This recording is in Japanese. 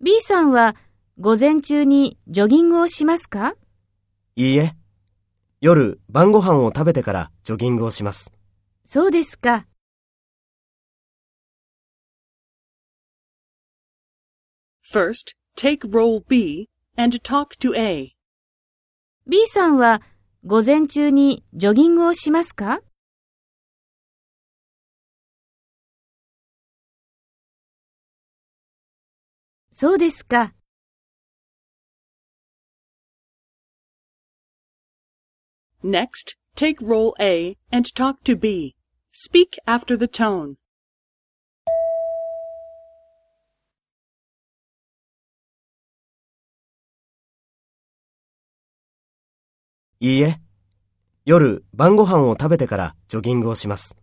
B さんは午前中にジョギングをしますか？いいえ。夜晩ご飯を食べてからジョギングをします。そうですか。First, take role B and talk to A. B さんは午前中にジョギングをしますか？そうですか。Next, take role A and talk to B. Speak after the tone. いいえ。夜晩ご飯を食べてからジョギングをします。